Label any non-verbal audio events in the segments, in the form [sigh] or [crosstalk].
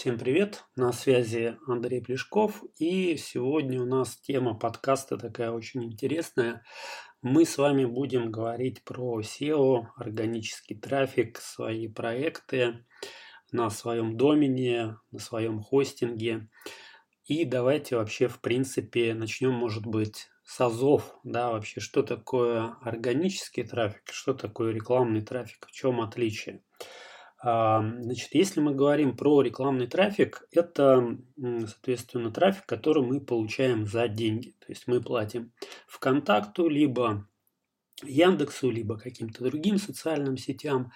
Всем привет, на связи Андрей Плешков и сегодня у нас тема подкаста такая очень интересная. Мы с вами будем говорить про SEO, органический трафик, свои проекты на своем домене, на своем хостинге. И давайте вообще в принципе начнем, может быть, с азов, да, вообще что такое органический трафик, что такое рекламный трафик, в чем отличие. Значит, если мы говорим про рекламный трафик, это, соответственно, трафик, который мы получаем за деньги. То есть мы платим ВКонтакту, либо Яндексу, либо каким-то другим социальным сетям.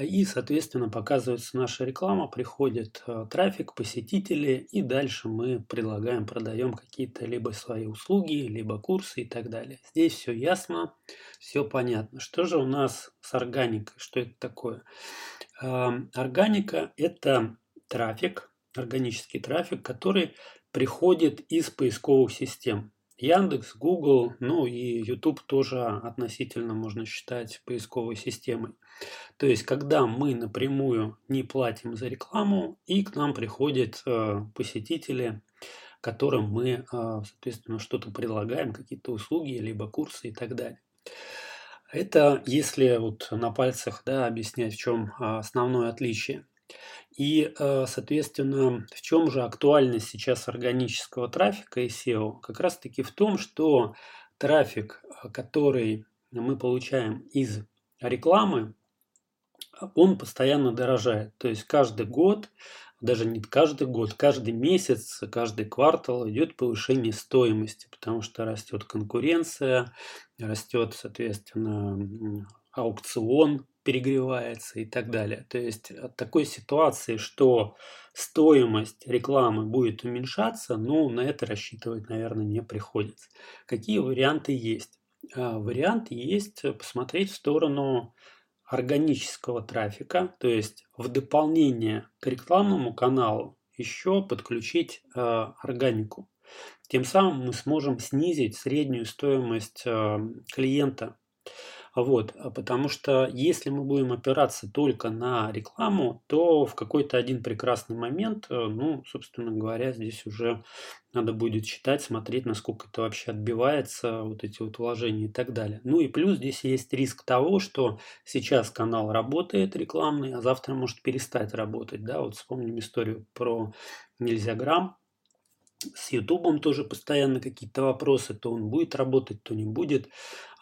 И, соответственно, показывается наша реклама, приходит э, трафик, посетители, и дальше мы предлагаем, продаем какие-то либо свои услуги, либо курсы и так далее. Здесь все ясно, все понятно. Что же у нас с органикой? Что это такое? Органика – это трафик, органический трафик, который приходит из поисковых систем. Яндекс, Google, ну и YouTube тоже относительно можно считать поисковой системой. То есть, когда мы напрямую не платим за рекламу, и к нам приходят э, посетители, которым мы, э, соответственно, что-то предлагаем, какие-то услуги, либо курсы и так далее. Это если вот на пальцах да, объяснять, в чем а, основное отличие. И, э, соответственно, в чем же актуальность сейчас органического трафика и SEO? Как раз таки в том, что трафик, э, который мы получаем из рекламы, он постоянно дорожает. То есть каждый год даже не каждый год, каждый месяц, каждый квартал идет повышение стоимости, потому что растет конкуренция, растет, соответственно, аукцион перегревается и так далее. То есть от такой ситуации, что стоимость рекламы будет уменьшаться, ну, на это рассчитывать, наверное, не приходится. Какие варианты есть? А, вариант есть посмотреть в сторону органического трафика, то есть в дополнение к рекламному каналу еще подключить э, органику. Тем самым мы сможем снизить среднюю стоимость э, клиента вот, а потому что если мы будем опираться только на рекламу, то в какой-то один прекрасный момент, э, ну, собственно говоря, здесь уже надо будет считать, смотреть, насколько это вообще отбивается, вот эти вот вложения и так далее. Ну и плюс здесь есть риск того, что сейчас канал работает рекламный, а завтра может перестать работать. Да, вот вспомним историю про нельзя грамм, с Ютубом тоже постоянно какие-то вопросы, то он будет работать, то не будет.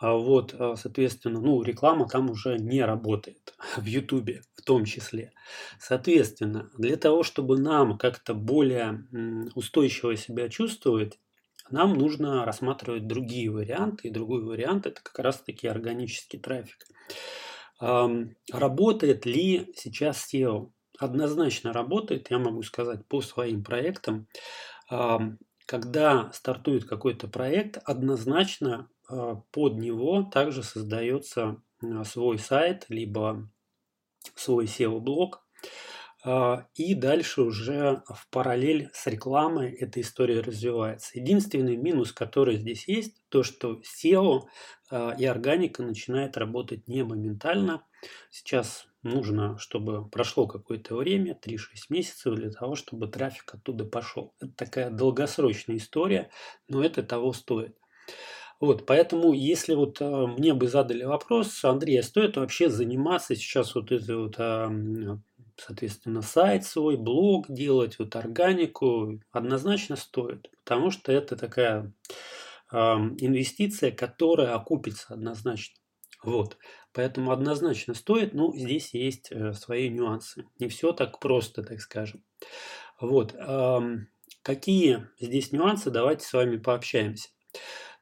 А вот, а, соответственно, ну, реклама там уже не работает, [laughs] в Ютубе в том числе. Соответственно, для того, чтобы нам как-то более устойчиво себя чувствовать, нам нужно рассматривать другие варианты. И другой вариант – это как раз-таки органический трафик. Работает ли сейчас SEO? Однозначно работает, я могу сказать, по своим проектам когда стартует какой-то проект, однозначно а, под него также создается а, свой сайт, либо свой SEO-блог. А, и дальше уже в параллель с рекламой эта история развивается. Единственный минус, который здесь есть, то что SEO и органика начинает работать не моментально. Сейчас нужно, чтобы прошло какое-то время, 3-6 месяцев для того, чтобы трафик оттуда пошел. Это такая долгосрочная история, но это того стоит. Вот, поэтому, если вот а, мне бы задали вопрос, Андрей, а стоит вообще заниматься сейчас вот это вот, а, соответственно, сайт свой, блог делать, вот органику, однозначно стоит, потому что это такая а, инвестиция, которая окупится однозначно. Вот. Поэтому однозначно стоит, но здесь есть э, свои нюансы. Не все так просто, так скажем. Вот. Какие здесь нюансы, давайте с вами пообщаемся.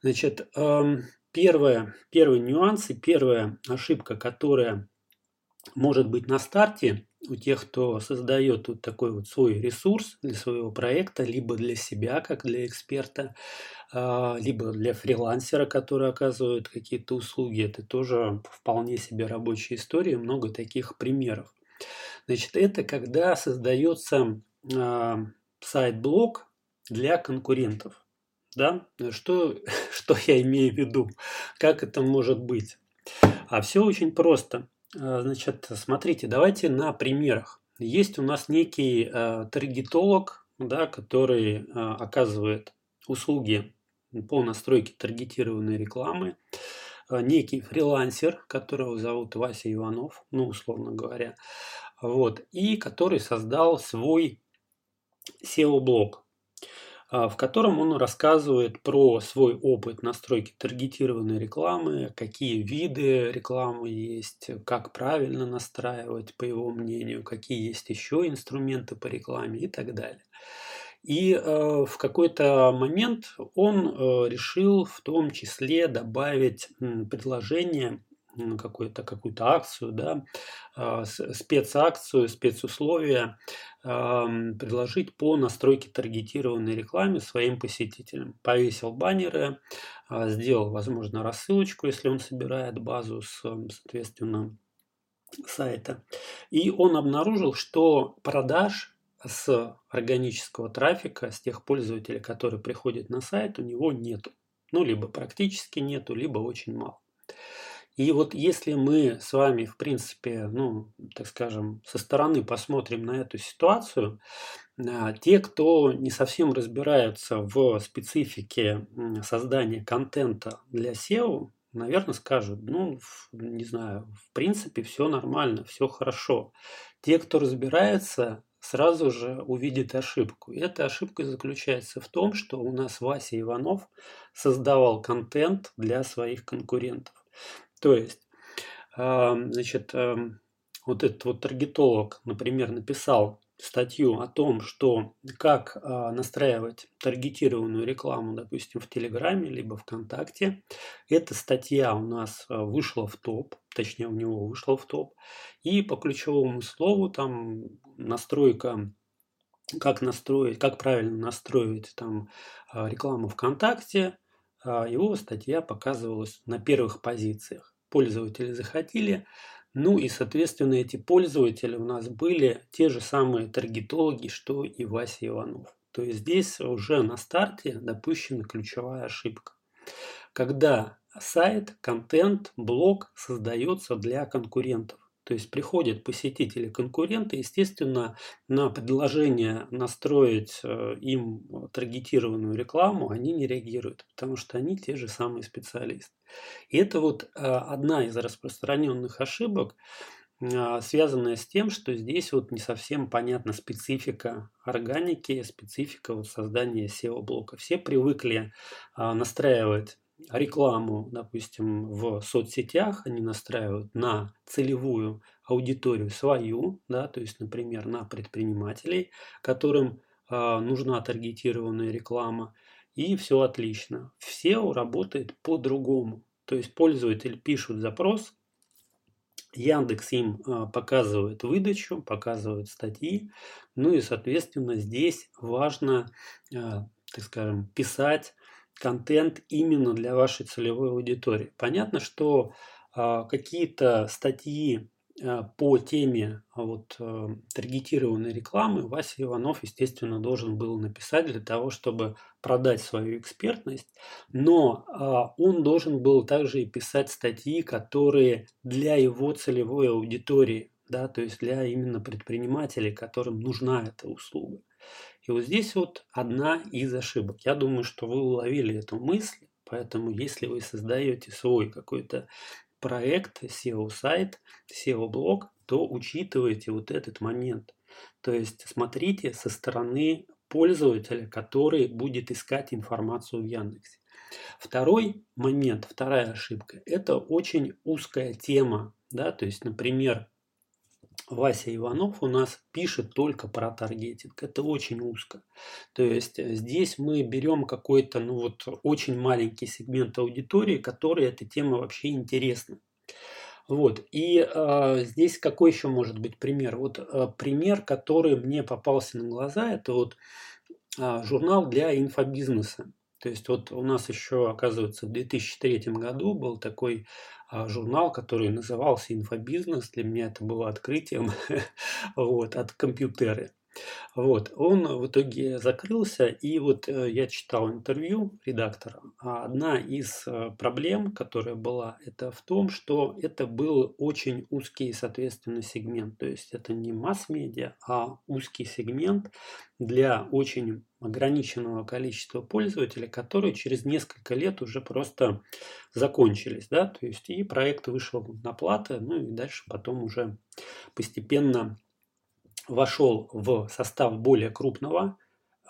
Значит, первое, первый нюанс и первая ошибка, которая может быть на старте у тех, кто создает вот такой вот свой ресурс для своего проекта, либо для себя, как для эксперта, а, либо для фрилансера, который оказывает какие-то услуги. Это тоже вполне себе рабочая история, много таких примеров. Значит, это когда создается а, сайт-блог для конкурентов. Да? Что, [laughs] что я имею в виду? Как это может быть? А все очень просто. А, значит, смотрите, давайте на примерах. есть у нас некий э, таргетолог, да, который э, оказывает услуги по настройке таргетированной рекламы, э, некий фрилансер, которого зовут Вася Иванов, ну, условно говоря, вот, и который создал свой SEO-блог. А, в котором он рассказывает про свой опыт настройки таргетированной рекламы, какие виды рекламы есть, как правильно настраивать, по его мнению, какие есть еще инструменты по рекламе и так далее. И э, в какой-то момент он э, решил в том числе добавить э, предложение какую-то какую-то акцию, да, э, спецакцию, спецусловия предложить по настройке таргетированной рекламе своим посетителям. Повесил баннеры, а, сделал, возможно, рассылочку, если он собирает базу с, соответственно, сайта. И он обнаружил, что продаж с органического трафика, с тех пользователей, которые приходят на сайт, у него нету. Ну, либо практически нету, либо очень мало. И вот если мы с вами, в принципе, ну, так скажем, со стороны посмотрим на эту ситуацию, а, те, кто не совсем разбираются в специфике создания контента для SEO, наверное, скажут, ну, не знаю, в принципе, все нормально, все хорошо. Те, кто разбирается, сразу же увидит ошибку. И эта ошибка заключается в том, что у нас Вася Иванов создавал контент для своих конкурентов. То есть, значит, вот этот вот таргетолог, например, написал статью о том, что как а, настраивать таргетированную рекламу, допустим, в Телеграме либо ВКонтакте. Эта статья у нас а, вышла в топ, точнее у него вышла в топ. И по ключевому слову там настройка как настроить, как правильно настроить там а, рекламу ВКонтакте, его статья показывалась на первых позициях. Пользователи захотели, ну и, соответственно, эти пользователи у нас были те же самые таргетологи, что и Вася Иванов. То есть здесь уже на старте допущена ключевая ошибка. Когда сайт, контент, блог создается для конкурентов. То есть приходят посетители конкуренты, естественно, на предложение настроить э, им таргетированную рекламу они не реагируют, потому что они те же самые специалисты. И это вот э, одна из распространенных ошибок, связанная с тем, что здесь вот не совсем понятна специфика органики, специфика вот создания SEO-блока. Все привыкли настраивать рекламу, допустим, в соцсетях, они настраивают на целевую аудиторию свою, да, то есть, например, на предпринимателей, которым э, нужна таргетированная реклама, и все отлично. Все работает по-другому. То есть пользователь пишет запрос, Яндекс им э, показывает выдачу, показывает статьи, ну и, соответственно, здесь важно, э, так скажем, писать контент именно для вашей целевой аудитории. Понятно, что э, какие-то статьи э, по теме а, вот, э, таргетированной рекламы Вася Иванов, естественно, должен был написать для того, чтобы продать свою экспертность, но э, он должен был также и писать статьи, которые для его целевой аудитории, да, то есть для именно предпринимателей, которым нужна эта услуга. И вот здесь вот одна из ошибок. Я думаю, что вы уловили эту мысль, поэтому если вы создаете свой какой-то проект, SEO-сайт, SEO-блог, то учитывайте вот этот момент. То есть смотрите со стороны пользователя, который будет искать информацию в Яндексе. Второй момент, вторая ошибка, это очень узкая тема. Да? То есть, например, Вася Иванов у нас пишет только про таргетинг. Это очень узко. То есть э, здесь мы берем какой-то, ну вот, очень маленький сегмент аудитории, который эта тема вообще интересна. Вот. И э, здесь какой еще может быть пример? Вот э, пример, который мне попался на глаза, это вот э, журнал для инфобизнеса. То есть вот у нас еще, оказывается, в 2003 году был такой а, журнал, который назывался «Инфобизнес». Для меня это было открытием [laughs] вот, от компьютеры. Вот, он в итоге закрылся, и вот э, я читал интервью редактора. А одна из э, проблем, которая была, это в том, что это был очень узкий, соответственно, сегмент. То есть это не масс-медиа, а узкий сегмент для очень ограниченного количества пользователей, которые через несколько лет уже просто закончились. Да? То есть и проект вышел на платы, ну и дальше потом уже постепенно вошел в состав более крупного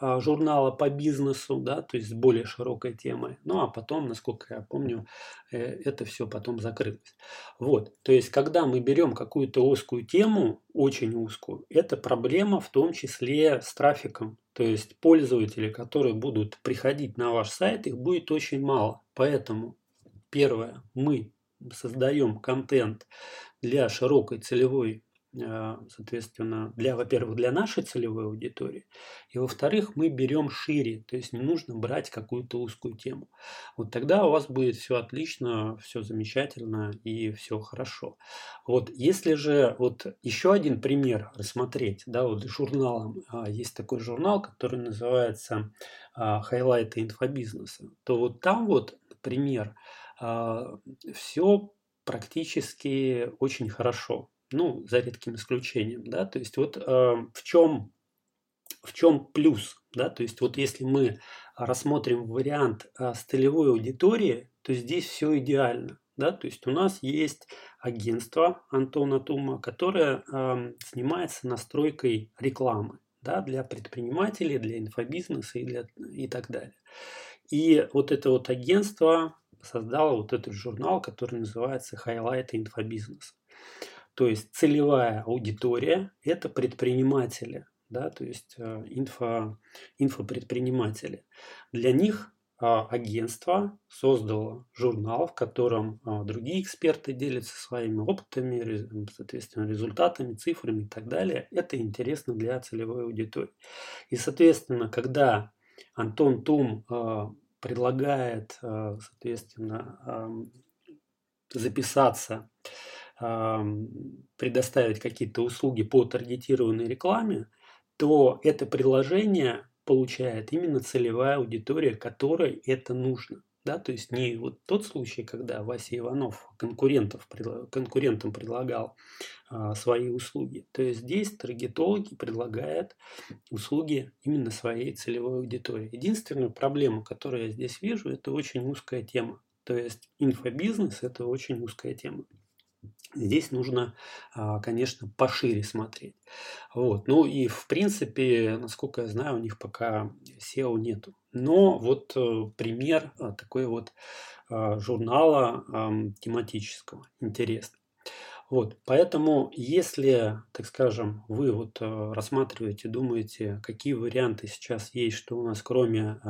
а, журнала по бизнесу, да, то есть с более широкой темой. Ну а потом, насколько я помню, э, это все потом закрылось. Вот, то есть когда мы берем какую-то узкую тему, очень узкую, это проблема в том числе с трафиком. То есть пользователи, которые будут приходить на ваш сайт, их будет очень мало. Поэтому первое, мы создаем контент для широкой целевой соответственно, для, во-первых, для нашей целевой аудитории, и, во-вторых, мы берем шире, то есть не нужно брать какую-то узкую тему. Вот тогда у вас будет все отлично, все замечательно и все хорошо. Вот если же вот еще один пример рассмотреть, да, вот журналом, а, есть такой журнал, который называется а, «Хайлайты инфобизнеса», то вот там вот, например, все практически очень хорошо ну, за редким исключением, да, то есть вот э, в чем в чем плюс, да, то есть вот если мы рассмотрим вариант э, целевой аудитории, то здесь все идеально, да, то есть у нас есть агентство Антона Тума, которое э, занимается настройкой рекламы, да, для предпринимателей, для инфобизнеса и, для, и так далее. И вот это вот агентство создало вот этот журнал, который называется «Хайлайты инфобизнеса». То есть целевая аудитория – это предприниматели, да, то есть э, инфо, инфопредприниматели. Для них а, агентство создало журнал, в котором а, другие эксперты делятся своими опытами, соответственно, результатами, цифрами и так далее. Это интересно для целевой аудитории. И, соответственно, когда Антон Тум а, предлагает, соответственно, записаться предоставить какие-то услуги по таргетированной рекламе, то это приложение получает именно целевая аудитория, которой это нужно. Да, то есть не вот тот случай, когда Вася Иванов конкурентов, конкурентам предлагал а, свои услуги. То есть здесь таргетологи предлагают услуги именно своей целевой аудитории. Единственную проблему, которую я здесь вижу, это очень узкая тема. То есть инфобизнес – это очень узкая тема. Здесь нужно, а, конечно, пошире смотреть. Вот. Ну и в принципе, насколько я знаю, у них пока SEO нету. Но вот э, пример а, такой вот а, журнала тематического, интересный. Вот, поэтому, если, так скажем, вы вот э, рассматриваете, думаете, какие варианты сейчас есть, что у нас кроме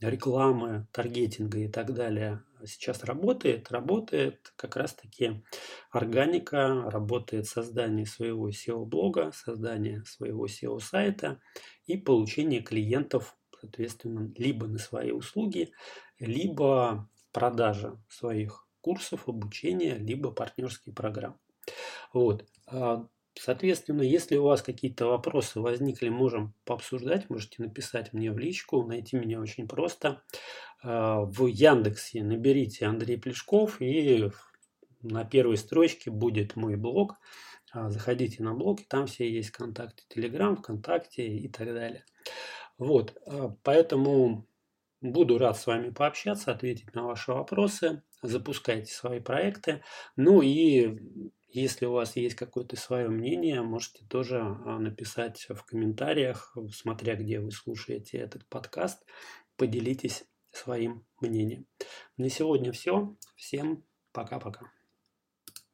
рекламы, таргетинга и так далее сейчас работает, работает как раз-таки органика, работает создание своего SEO-блога, создание своего SEO-сайта и получение клиентов, соответственно, либо на свои услуги, либо продажа своих курсов, обучения, либо партнерские программы. Вот. Соответственно, если у вас какие-то вопросы возникли, можем пообсуждать, можете написать мне в личку, найти меня очень просто. А, в Яндексе наберите Андрей Плешков и на первой строчке будет мой блог. А, заходите на блог, и там все есть контакты Telegram, ВКонтакте и так далее. Вот, а, поэтому буду рад с вами пообщаться, ответить на ваши вопросы. Запускайте свои проекты. Ну и если у вас есть какое-то свое мнение, можете тоже а, написать в комментариях, смотря где вы слушаете этот подкаст. Поделитесь своим мнением. На сегодня все. Всем пока-пока.